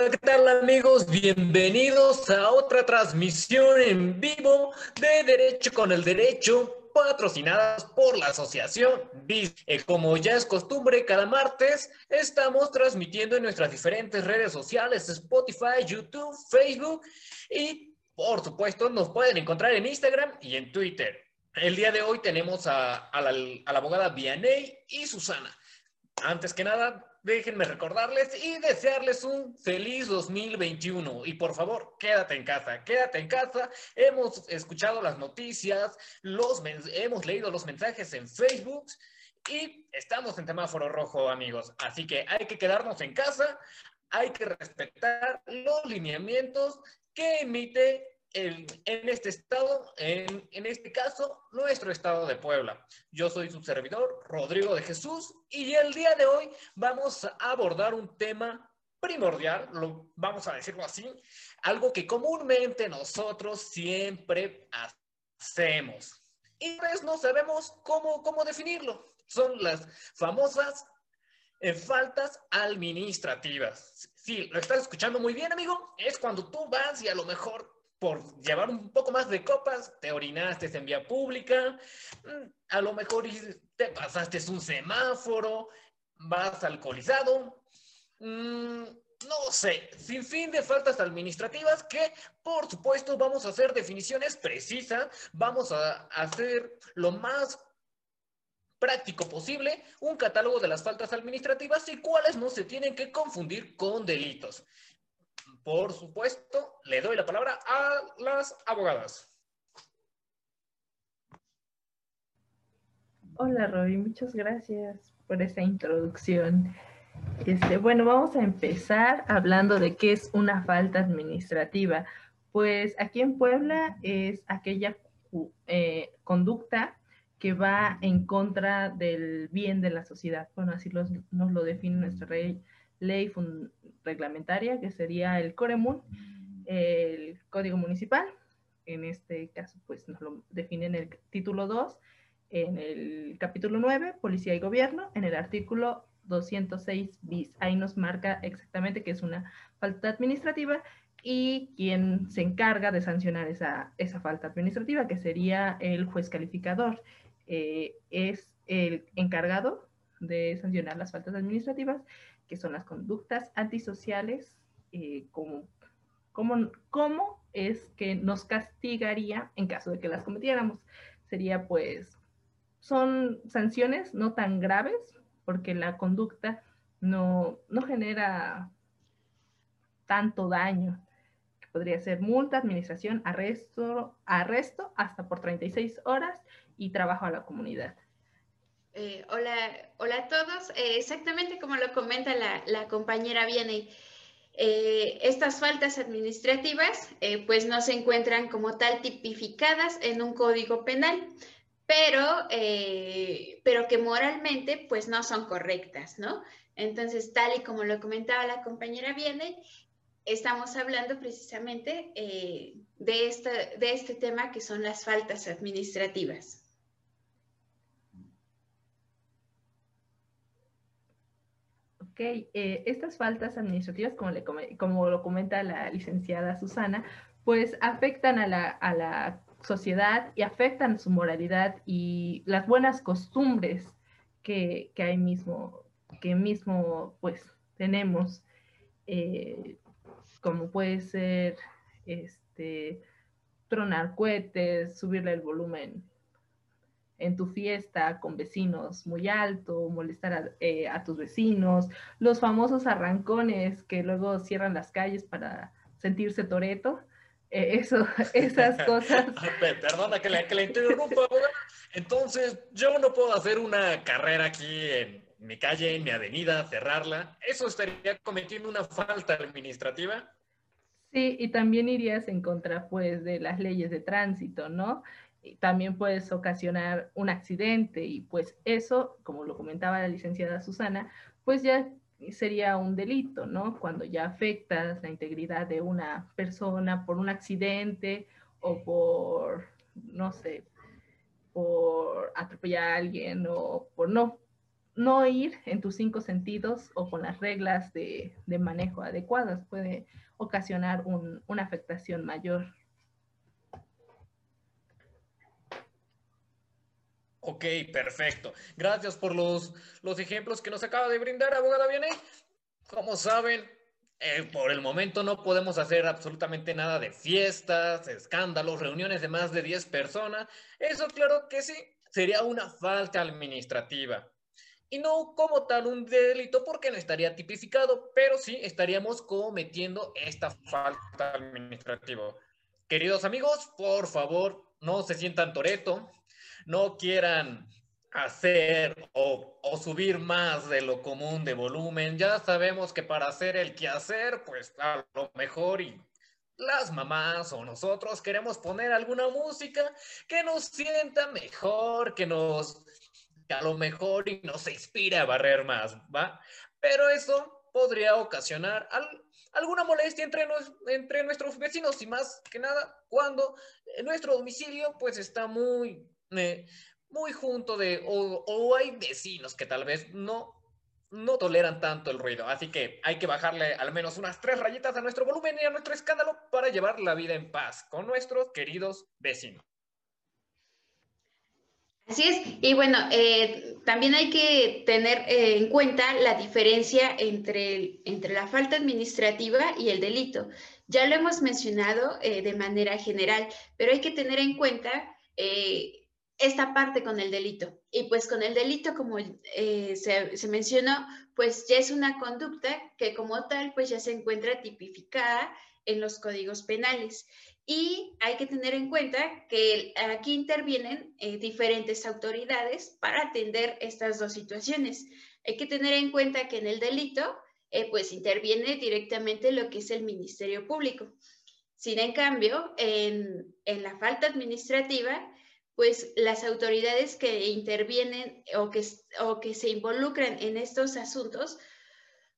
Hola, ¿qué tal amigos? Bienvenidos a otra transmisión en vivo de Derecho con el Derecho, patrocinadas por la Asociación BIS. Eh, como ya es costumbre, cada martes estamos transmitiendo en nuestras diferentes redes sociales, Spotify, YouTube, Facebook y por supuesto nos pueden encontrar en Instagram y en Twitter. El día de hoy tenemos a, la, a la abogada Vianey y Susana. Antes que nada, déjenme recordarles y desearles un feliz 2021. Y por favor, quédate en casa, quédate en casa. Hemos escuchado las noticias, los hemos leído los mensajes en Facebook y estamos en semáforo rojo, amigos. Así que hay que quedarnos en casa, hay que respetar los lineamientos que emite en, este estado, en, en, este caso, nuestro estado de Puebla. Yo soy su servidor, Rodrigo de Jesús, y el día de hoy vamos a abordar un tema primordial, lo, vamos a decirlo así, algo que comúnmente nosotros siempre hacemos. Y pues no sabemos cómo, cómo definirlo. Son las famosas eh, faltas administrativas. Sí, lo estás escuchando muy bien, amigo. Es cuando tú vas y a lo mejor por llevar un poco más de copas, te orinaste en vía pública, mm, a lo mejor te pasaste un semáforo, vas alcoholizado, mm, no sé, sin fin de faltas administrativas que, por supuesto, vamos a hacer definiciones precisas, vamos a hacer lo más práctico posible un catálogo de las faltas administrativas y cuáles no se tienen que confundir con delitos por supuesto, le doy la palabra a las abogadas. Hola, Roby, muchas gracias por esa introducción. Este, bueno, vamos a empezar hablando de qué es una falta administrativa. Pues aquí en Puebla es aquella eh, conducta que va en contra del bien de la sociedad. Bueno, así nos lo define nuestra ley, ley reglamentaria, que sería el COREMUN, el Código Municipal, en este caso pues nos lo define en el título 2, en el capítulo 9, Policía y Gobierno, en el artículo 206 bis. Ahí nos marca exactamente que es una falta administrativa y quien se encarga de sancionar esa, esa falta administrativa, que sería el juez calificador. Eh, es el encargado de sancionar las faltas administrativas que son las conductas antisociales, eh, como, cómo es que nos castigaría en caso de que las cometiéramos. Sería pues, son sanciones no tan graves porque la conducta no, no genera tanto daño. Podría ser multa, administración, arresto, arresto hasta por 36 horas y trabajo a la comunidad. Eh, hola, hola a todos. Eh, exactamente como lo comenta la, compañera Viene, eh, estas faltas administrativas pues no se encuentran como tal tipificadas en un código penal, pero, pero que moralmente pues no son correctas, ¿no? Entonces, tal y como lo comentaba la compañera Viene, estamos hablando precisamente de, esta, de este tema que son las faltas administrativas. Eh, estas faltas administrativas, como, lo comenta la licenciada Susana, pues afectan a la, sociedad y afectan su moralidad y las buenas costumbres que, hay mismo, que mismo pues tenemos, eh, como puede ser este, tronar cohetes, subirle el volumen en tu fiesta con vecinos muy alto, molestar eh, a, tus vecinos, los famosos arrancones que luego cierran las calles para sentirse toreto. Eh, eso, esas cosas. Perdona que le, que interrumpa. Entonces, yo no puedo hacer una carrera aquí en mi calle, en mi avenida, cerrarla. ¿Eso estaría cometiendo una falta administrativa? Sí, y también irías en contra, pues, de las leyes de tránsito, ¿no? También puedes ocasionar un accidente y pues eso, como lo comentaba la licenciada Susana, pues ya sería un delito, ¿no? Cuando ya afectas la integridad de una persona por un accidente o por, no sé, por atropellar a alguien o por no, no ir en tus cinco sentidos o con las reglas de, manejo adecuadas. Puede ocasionar una afectación mayor. Ok, perfecto. Gracias por los, los ejemplos que nos acaba de brindar, abogada Viene. Como saben, eh, por el momento no podemos hacer absolutamente nada de fiestas, escándalos, reuniones de más de 10 personas. Eso claro que sí, sería una falta administrativa. Y no como tal un delito porque no estaría tipificado, pero sí estaríamos cometiendo esta falta administrativa. Queridos amigos, por favor, no se sientan toreto, no quieran hacer o, subir más de lo común de volumen. Ya sabemos que para hacer el quehacer, pues a lo mejor y las mamás o nosotros queremos poner alguna música que nos sienta mejor, que nos, a lo mejor y nos inspire a barrer más, ¿va? Pero eso podría ocasionar alguna molestia entre, entre nuestros vecinos y más que nada cuando nuestro domicilio pues está muy... Muy junto de, o, hay vecinos que tal vez no, no toleran tanto el ruido. Así que hay que bajarle al menos unas tres rayitas a nuestro volumen y a nuestro escándalo para llevar la vida en paz con nuestros queridos vecinos. Así es, y bueno, eh, también hay que tener eh, en cuenta la diferencia entre, entre la falta administrativa y el delito. Ya lo hemos mencionado eh, de manera general, pero hay que tener en cuenta esta parte con el delito. Y pues con el delito, como eh, se, mencionó, pues ya es una conducta que como tal, pues ya se encuentra tipificada en los códigos penales. Y hay que tener en cuenta que aquí intervienen eh, diferentes autoridades para atender estas dos situaciones. Hay que tener en cuenta que en el delito, eh, pues interviene directamente lo que es el Ministerio Público. Sin en cambio, en, en la falta administrativa, pues las autoridades que intervienen o que, o que se involucran en estos asuntos,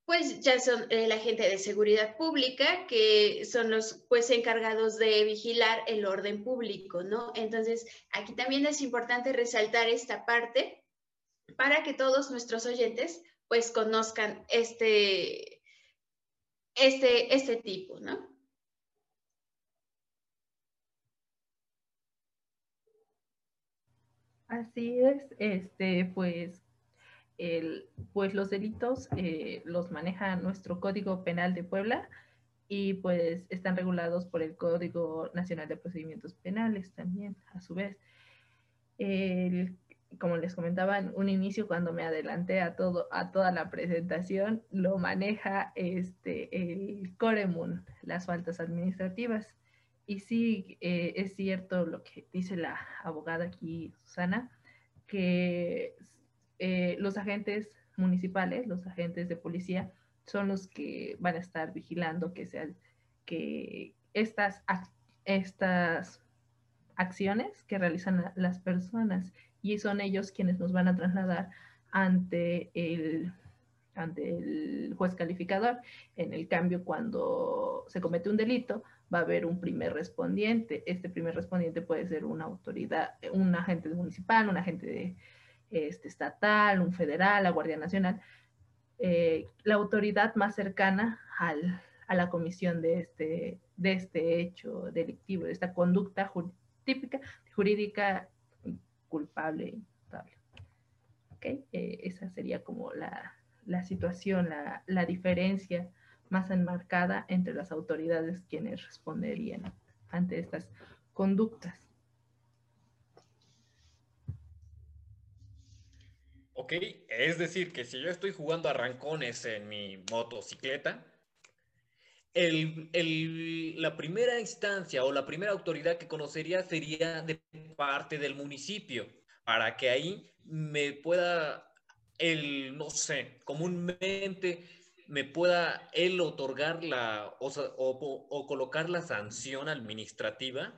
pues ya son la gente de seguridad pública, que son los pues encargados de vigilar el orden público, ¿no? Entonces, aquí también es importante resaltar esta parte para que todos nuestros oyentes pues conozcan este, este, este tipo, ¿no? Así es, este, pues, pues los delitos eh, los maneja nuestro Código Penal de Puebla y pues están regulados por el Código Nacional de Procedimientos Penales también, a su vez. como les comentaba en un inicio, cuando me adelanté a, todo, a toda la presentación, lo maneja este, el Coremun, las faltas administrativas. Y sí, eh, es cierto lo que dice la abogada aquí, Susana, que eh, los agentes municipales, los agentes de policía, son los que van a estar vigilando que, sean, que estas, estas acciones que realizan las personas y son ellos quienes nos van a trasladar ante el, ante el juez calificador. En el cambio, cuando se comete un delito, va a haber un primer respondiente. Este primer respondiente puede ser una autoridad, un agente municipal, un agente este, estatal, un federal, la Guardia Nacional, eh, la autoridad más cercana al, a la comisión de este, de este hecho delictivo, de esta conducta típica, jurídica, culpable, imputable. ¿Okay? Eh, esa sería como la, la situación, la, la diferencia más enmarcada entre las autoridades quienes responderían ante estas conductas. Ok, es decir, que si yo estoy jugando a rancones en mi motocicleta, la primera instancia o la primera autoridad que conocería sería de parte del municipio, para que ahí me pueda, el, no sé, comúnmente me pueda él otorgar la o, colocar la sanción administrativa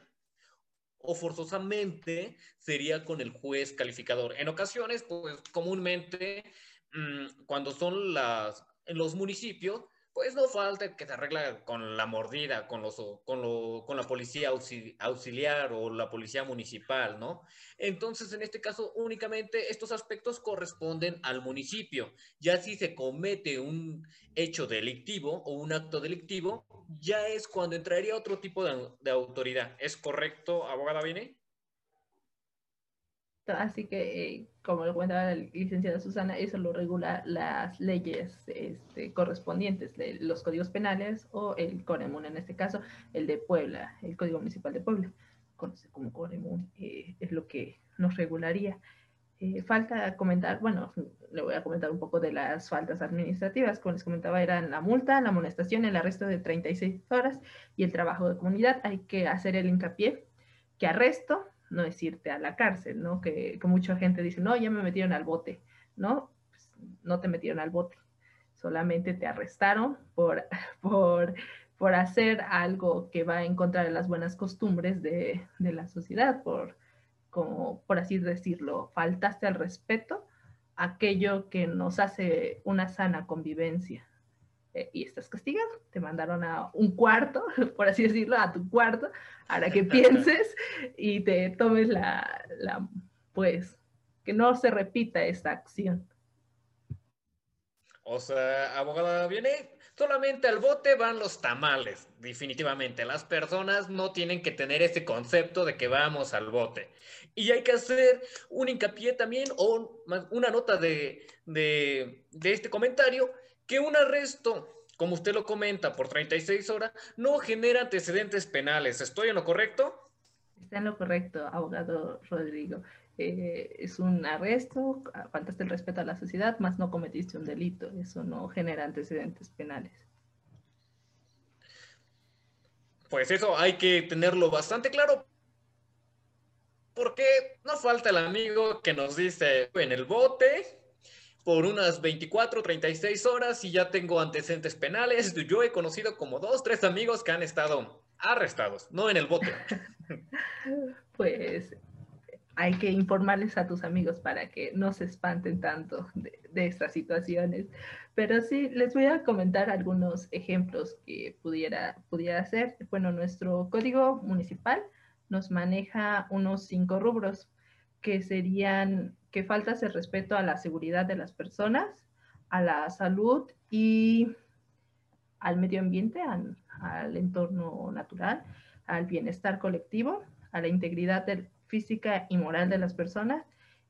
o forzosamente sería con el juez calificador. En ocasiones, pues comúnmente, mm, cuando son las, los municipios, pues no falta que se arregla con la mordida, con, los, con, lo, con la policía auxiliar o la policía municipal, ¿no? Entonces, en este caso, únicamente estos aspectos corresponden al municipio. Ya si se comete un hecho delictivo o un acto delictivo, ya es cuando entraría otro tipo de, autoridad. ¿Es correcto, abogada Viene? Así que, eh, como lo cuenta la licenciada Susana, eso lo regula las leyes este, correspondientes de los códigos penales o el Coremun, en este caso, el de Puebla, el Código Municipal de Puebla, conoce como Coremun, eh, es lo que nos regularía. Eh, falta comentar, bueno, le voy a comentar un poco de las faltas administrativas. Como les comentaba, eran la multa, la amonestación, el arresto de 36 horas y el trabajo de comunidad. Hay que hacer el hincapié que arresto no es irte a la cárcel, ¿no? Que, mucha gente dice, no, ya me metieron al bote, ¿no? Pues, no te metieron al bote, solamente te arrestaron por, por, por hacer algo que va en contra de las buenas costumbres de, de la sociedad, por, como, por así decirlo, faltaste al respeto, aquello que nos hace una sana convivencia. Eh, y estás castigado. Te mandaron a un cuarto, por así decirlo, a tu cuarto, para que pienses y te tomes la, la, pues, que no se repita esta acción. O sea, abogada, viene solamente al bote van los tamales, definitivamente. Las personas no tienen que tener ese concepto de que vamos al bote. Y hay que hacer un hincapié también o una nota de, de, de este comentario que un arresto, como usted lo comenta, por 36 horas, no genera antecedentes penales. ¿Estoy en lo correcto? Está en lo correcto, abogado Rodrigo. Eh, es un arresto, faltaste el respeto a la sociedad, más no cometiste un delito. Eso no genera antecedentes penales. Pues eso hay que tenerlo bastante claro. Porque no falta el amigo que nos dice en el bote, por unas 24, 36 horas y ya tengo antecedentes penales. Yo he conocido como dos, tres amigos que han estado arrestados, no en el bote. pues hay que informarles a tus amigos para que no se espanten tanto de, estas situaciones. Pero sí, les voy a comentar algunos ejemplos que pudiera, pudiera hacer. Bueno, nuestro código municipal nos maneja unos cinco rubros que serían que faltas el respeto a la seguridad de las personas, a la salud y al medio ambiente, al, entorno natural, al bienestar colectivo, a la integridad física y moral de las personas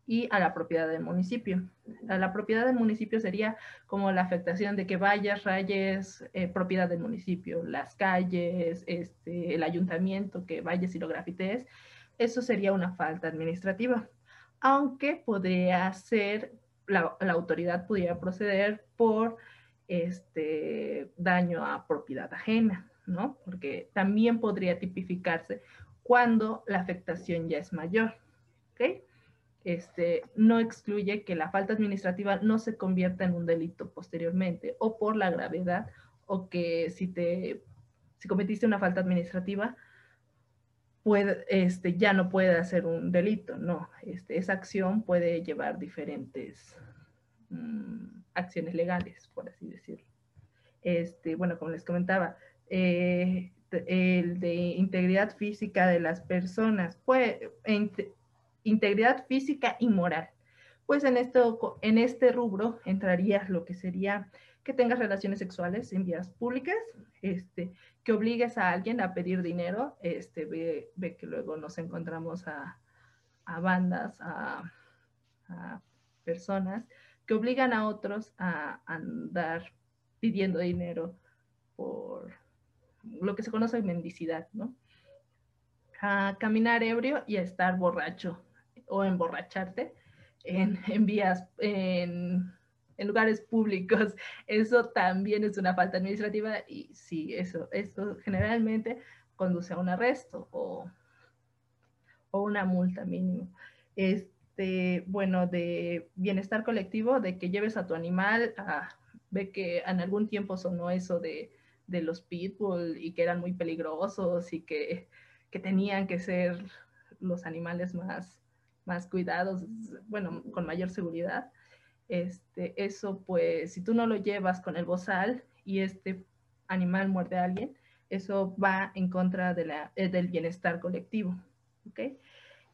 y a la propiedad del municipio. la propiedad del municipio sería como la afectación de que vayas, rayes, eh, propiedad del municipio, las calles, este, el ayuntamiento, que vayas y lo grafitees. Eso sería una falta administrativa aunque podría ser, la, autoridad pudiera proceder por este daño a propiedad ajena, ¿no? Porque también podría tipificarse cuando la afectación ya es mayor, ¿ok? Este, no excluye que la falta administrativa no se convierta en un delito posteriormente o por la gravedad o que si te si cometiste una falta administrativa puede, este, ya no puede hacer un delito, no. Este, esa acción puede llevar diferentes mm, acciones legales, por así decirlo. Este, bueno, como les comentaba, eh, el de integridad física de las personas, pues, integridad física y moral. Pues en, esto, en este rubro entraría lo que sería que tengas relaciones sexuales en vías públicas, este, que obligues a alguien a pedir dinero, este, ve, que luego nos encontramos a, bandas, a, personas que obligan a otros a andar pidiendo dinero por lo que se conoce mendicidad, ¿no? A caminar ebrio y a estar borracho o emborracharte en, en vías, en en lugares públicos. Eso también es una falta administrativa y sí, eso, eso generalmente conduce a un arresto o, o una multa mínimo. Este, bueno, de bienestar colectivo, de que lleves a tu animal, ve que en algún tiempo sonó eso de, de los pitbull y que eran muy peligrosos y que, que tenían que ser los animales más, más cuidados, bueno, con mayor seguridad este, eso pues si tú no lo llevas con el bozal y este animal muerde a alguien, eso va en contra de eh, del bienestar colectivo. ¿okay?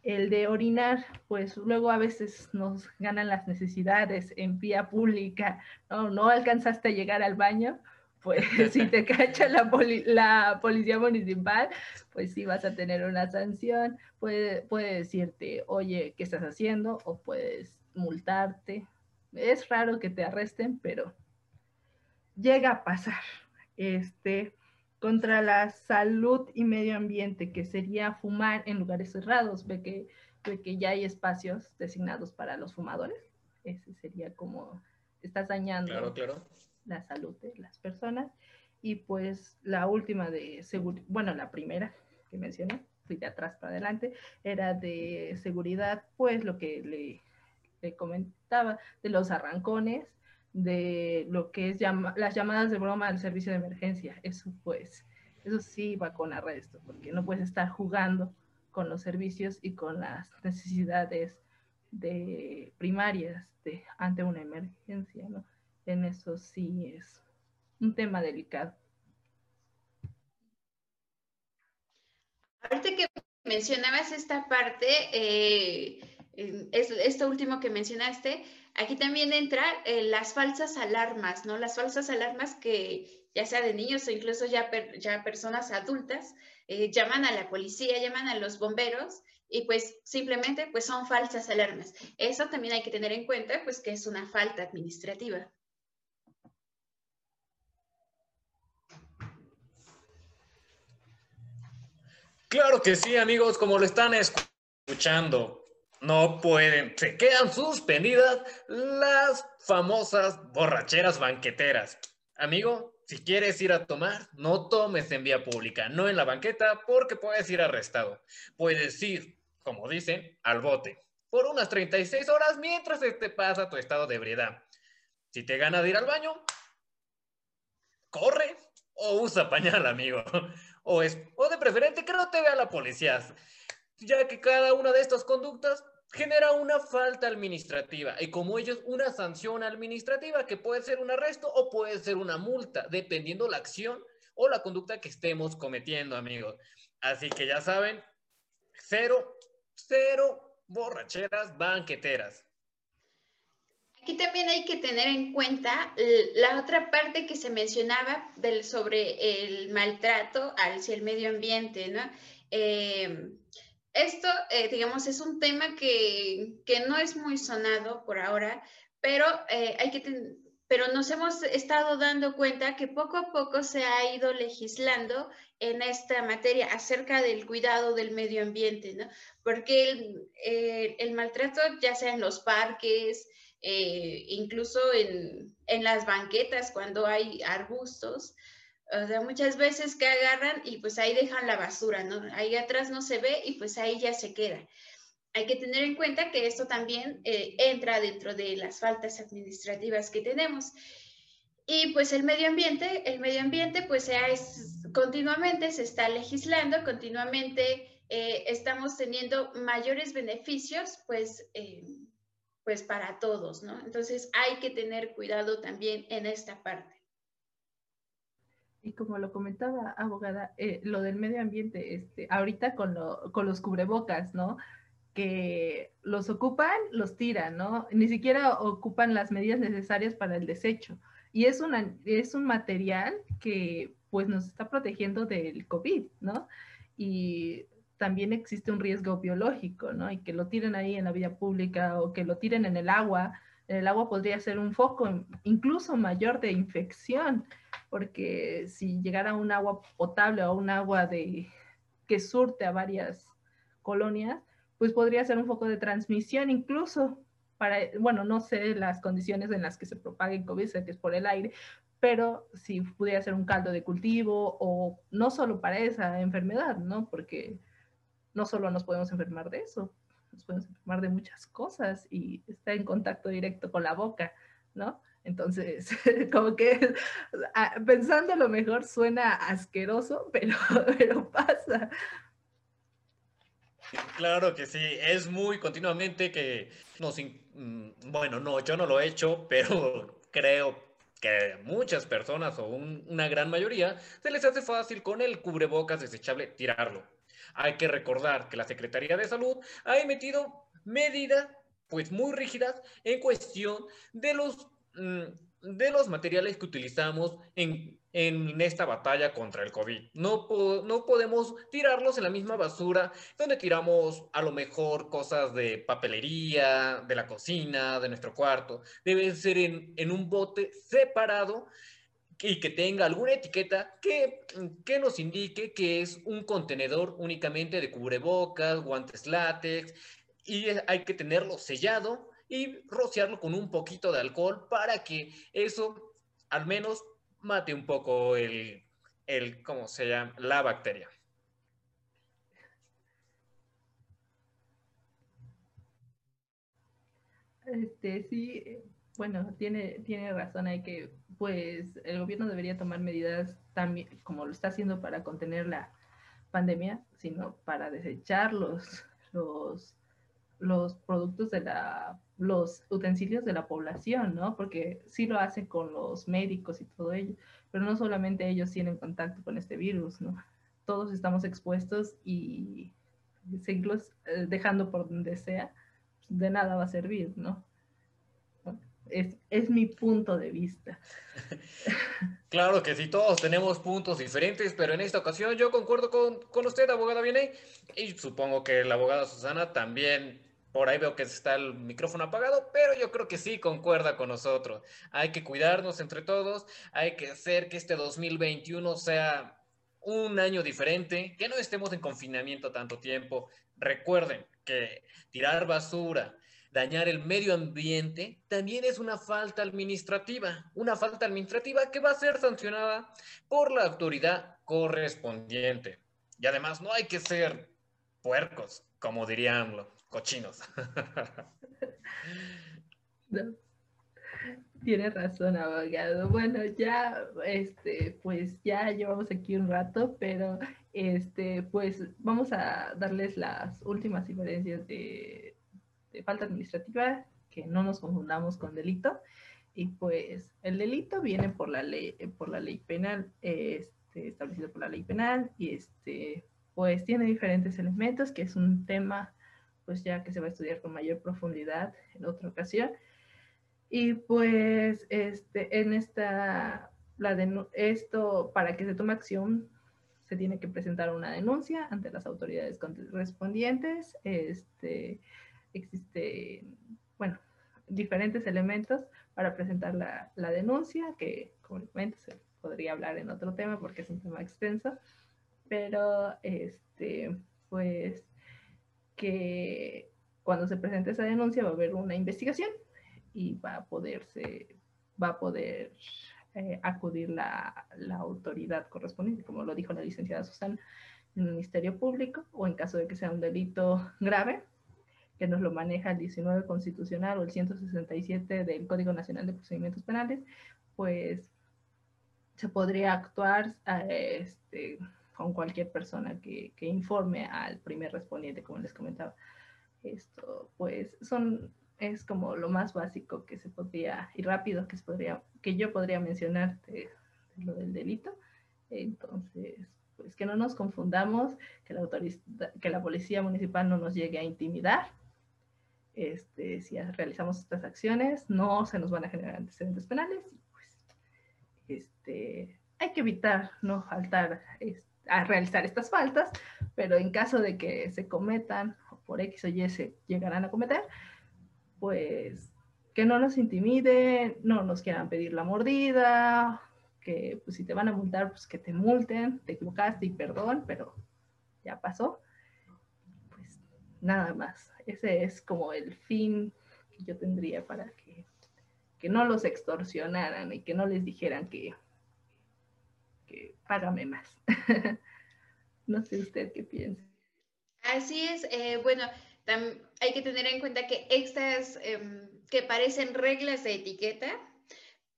El de orinar, pues luego a veces nos ganan las necesidades en vía pública, no, no alcanzaste a llegar al baño, pues si te cacha la, la, policía municipal, pues sí vas a tener una sanción, puede, puede decirte, oye, ¿qué estás haciendo? O puedes multarte. Es raro que te arresten, pero llega a pasar. Este, contra la salud y medio ambiente, que sería fumar en lugares cerrados, ve que, ve que ya hay espacios designados para los fumadores. Ese sería como, estás dañando la salud de las personas. Y pues la última de seguridad, bueno, la primera que mencioné, fui de atrás para adelante, era de seguridad, pues lo que le, le comentaba, de los arrancones, de lo que es las llamadas de broma al servicio de emergencia. Eso pues, eso sí va con arresto, porque no puedes estar jugando con los servicios y con las necesidades de primarias de, ante una emergencia, ¿no? En eso sí es un tema delicado. Ahorita que mencionabas esta parte, eh, esto último que mencionaste, Aquí también entra eh, las falsas alarmas, ¿no? Las falsas alarmas que ya sea de niños o incluso ya, ya personas adultas, eh, llaman a la policía, llaman a los bomberos y pues simplemente pues son falsas alarmas. Eso también hay que tener en cuenta pues que es una falta administrativa. Claro que sí, amigos, como lo están escuchando no pueden, se quedan suspendidas las famosas borracheras banqueteras. Amigo, si quieres ir a tomar, no tomes en vía pública, no en la banqueta, porque puedes ir arrestado. Puedes ir, como dicen, al bote por unas 36 horas mientras te pasa tu estado de ebriedad. Si te gana de ir al baño, corre o usa pañal, amigo. O, es, o de preferente que no te vea la policía, ya que cada una de estas conductas genera una falta administrativa y como ellos una sanción administrativa que puede ser un arresto o puede ser una multa, dependiendo la acción o la conducta que estemos cometiendo, amigos. Así que ya saben, cero, cero borracheras banqueteras. Aquí también hay que tener en cuenta la otra parte que se mencionaba del, sobre el maltrato hacia el medio ambiente, ¿no? Eh, esto, eh, digamos, es un tema que, no es muy sonado por ahora, pero, eh, hay que pero nos hemos estado dando cuenta que poco a poco se ha ido legislando en esta materia acerca del cuidado del medio ambiente, ¿no? Porque el, eh, maltrato, ya sea en los parques, incluso en, en, las banquetas cuando hay arbustos, o sea, muchas veces que agarran y pues ahí dejan la basura, ¿no? Ahí atrás no se ve y pues ahí ya se queda. Hay que tener en cuenta que esto también eh, entra dentro de las faltas administrativas que tenemos. Y pues el medio ambiente, el medio ambiente pues es, continuamente se está legislando, continuamente eh, estamos teniendo mayores beneficios pues, eh, pues para todos, ¿no? Entonces hay que tener cuidado también en esta parte. Y como lo comentaba, abogada, eh, lo del medio ambiente, este, ahorita con, lo, con los cubrebocas, ¿no? Que los ocupan, los tiran, ¿no? Ni siquiera ocupan las medidas necesarias para el desecho. Y es, una, es un material que pues nos está protegiendo del COVID, ¿no? Y también existe un riesgo biológico, ¿no? Y que lo tiren ahí en la vía pública o que lo tiren en el agua, el agua podría ser un foco incluso mayor de infección, porque si llegara un agua potable o un agua de, que surte a varias colonias, pues podría ser un foco de transmisión incluso para, bueno, no sé las condiciones en las que se propague el COVID, sé que es por el aire, pero si pudiera ser un caldo de cultivo o no solo para esa enfermedad, ¿no? Porque no solo nos podemos enfermar de eso, nos podemos enfermar de muchas cosas y está en contacto directo con la boca, ¿no? Entonces, como que ah, pensando lo mejor suena asqueroso, pero, pero pasa. Claro que sí, es muy continuamente que nos, mm, bueno, no, yo no lo he hecho, pero creo que muchas personas o una gran mayoría se les hace fácil con el cubrebocas desechable tirarlo. Hay que recordar que la Secretaría de Salud ha emitido medidas pues muy rígidas en cuestión de los, de los materiales que utilizamos en, esta batalla contra el COVID. No, no podemos tirarlos en la misma basura donde tiramos a lo mejor cosas de papelería, de la cocina, de nuestro cuarto. Debe ser en, en un bote separado y que tenga alguna etiqueta que, que, nos indique que es un contenedor únicamente de cubrebocas, guantes látex, y hay que tenerlo sellado y rociarlo con un poquito de alcohol para que eso al menos mate un poco el, el ¿cómo se llama? La bacteria. Este, sí, bueno, tiene, tiene razón, hay que, pues el gobierno debería tomar medidas también, como lo está haciendo para contener la pandemia, sino para desechar los, los los productos de la, los utensilios de la población, ¿no? Porque sí lo hacen con los médicos y todo ello, pero no solamente ellos tienen contacto con este virus, ¿no? Todos estamos expuestos y seguirlos eh, dejando por donde sea, de nada va a servir, ¿no? Es, es, mi punto de vista. Claro que sí, todos tenemos puntos diferentes, pero en esta ocasión yo concuerdo con, con usted, abogada Viene, y supongo que la abogada Susana también por ahí veo que está el micrófono apagado, pero yo creo que sí concuerda con nosotros. Hay que cuidarnos entre todos, hay que hacer que este 2021 sea un año diferente, que no estemos en confinamiento tanto tiempo. Recuerden que tirar basura, dañar el medio ambiente, también es una falta administrativa, una falta administrativa que va a ser sancionada por la autoridad correspondiente. Y además no hay que ser puercos, como dirían cochinos. Tiene razón, abogado. Bueno, ya, este, pues ya llevamos aquí un rato, pero este, pues vamos a darles las últimas diferencias de, falta administrativa, que no nos confundamos con delito. Y pues el delito viene por la ley, por la ley penal, este, establecido por la ley penal, y este, pues tiene diferentes elementos, que es un tema pues ya que se va a estudiar con mayor profundidad en otra ocasión. Y pues este, en esta, la de, esto, para que se tome acción, se tiene que presentar una denuncia ante las autoridades correspondientes. Este, existe, bueno, diferentes elementos para presentar la, la denuncia, que como se podría hablar en otro tema porque es un tema extenso, pero este, pues que cuando se presente esa denuncia va a haber una investigación y va a poderse, va a poder eh, acudir la, la, autoridad correspondiente, como lo dijo la licenciada Susana, el Ministerio Público, o en caso de que sea un delito grave, que nos lo maneja el 19 constitucional o el 167 del Código Nacional de Procedimientos Penales, pues se podría actuar este, con cualquier persona que, que, informe al primer respondiente, como les comentaba. Esto, pues, son, es como lo más básico que se podría, y rápido que, se podría, que yo podría mencionar de, lo del delito. Entonces, pues que no nos confundamos, que la, que la policía municipal no nos llegue a intimidar. Este, si realizamos estas acciones, no se nos van a generar antecedentes penales. Pues, este, hay que evitar no faltar este, a realizar estas faltas, pero en caso de que se cometan o por X o Y se llegarán a cometer, pues que no nos intimiden, no nos quieran pedir la mordida, que pues si te van a multar, pues que te multen, te equivocaste y perdón, pero ya pasó. Pues nada más. Ese es como el fin que yo tendría para que, que no los extorsionaran y que no les dijeran que que págame más. no sé usted qué piensa. Así es, eh, bueno, hay que tener en cuenta que estas em, que parecen reglas de etiqueta,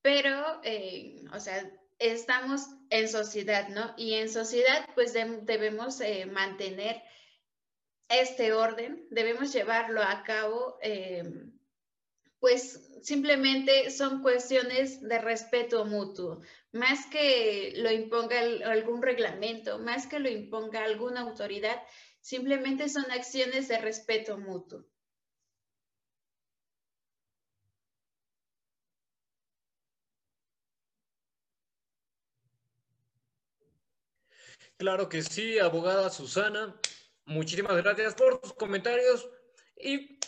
pero, eh, o sea, estamos en sociedad, ¿no? Y en sociedad, pues debemos eh, mantener este orden, debemos llevarlo a cabo em, pues simplemente son cuestiones de respeto mutuo, más que lo imponga algún reglamento, más que lo imponga alguna autoridad, simplemente son acciones de respeto mutuo. Claro que sí, abogada Susana. Muchísimas gracias por tus comentarios y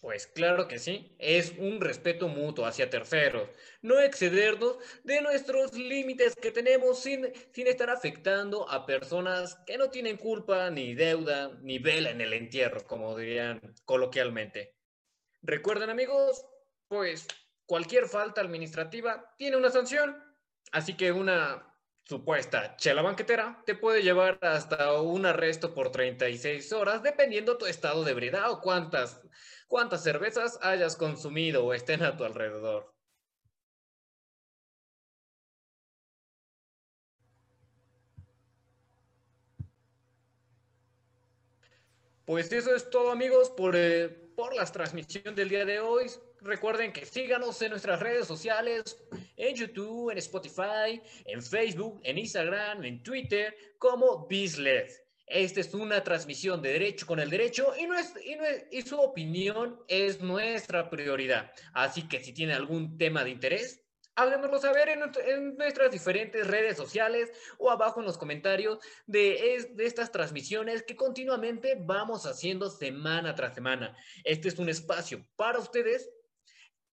pues claro que sí, es un respeto mutuo hacia terceros, no excedernos de nuestros límites que tenemos sin, sin estar afectando a personas que no tienen culpa, ni deuda, ni vela en el entierro, como dirían coloquialmente. Recuerden amigos, pues cualquier falta administrativa tiene una sanción, así que una supuesta chela banquetera te puede llevar hasta un arresto por 36 horas, dependiendo tu estado de ebriedad o cuántas, cuántas cervezas hayas consumido o estén a tu alrededor. Pues eso es todo amigos por, eh, por la transmisión del día de hoy. Recuerden que síganos en nuestras redes sociales, en YouTube, en Spotify, en Facebook, en Instagram, en Twitter, como Bisled. Esta es una transmisión de Derecho con el Derecho y, y, su opinión es nuestra prioridad. Así que si tiene algún tema de interés, háganoslo saber en, nuestras diferentes redes sociales o abajo en los comentarios de, de, estas transmisiones que continuamente vamos haciendo semana tras semana. Este es un espacio para ustedes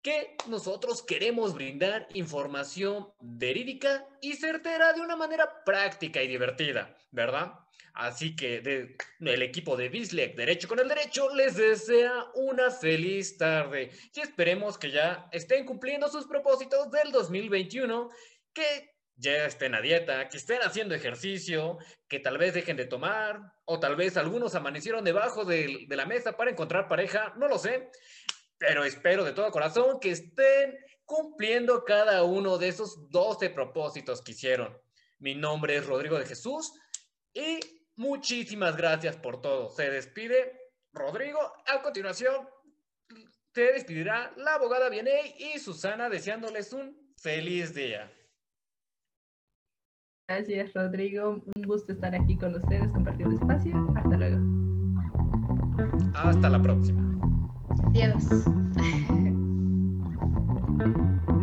que nosotros queremos brindar información verídica y certera de una manera práctica y divertida, ¿verdad? Así que de, el equipo de Bislek Derecho con el Derecho les desea una feliz tarde y esperemos que ya estén cumpliendo sus propósitos del 2021, que ya estén a dieta, que estén haciendo ejercicio, que tal vez dejen de tomar o tal vez algunos amanecieron debajo de, de la mesa para encontrar pareja, no lo sé pero espero de todo corazón que estén cumpliendo cada uno de esos 12 propósitos que hicieron. Mi nombre es Rodrigo de Jesús y muchísimas gracias por todo. Se despide Rodrigo. A continuación, se despedirá la abogada Vianey y Susana deseándoles un feliz día. Gracias, Rodrigo. Un gusto estar aquí con ustedes compartiendo espacio. Hasta luego. Hasta la próxima. Adiós.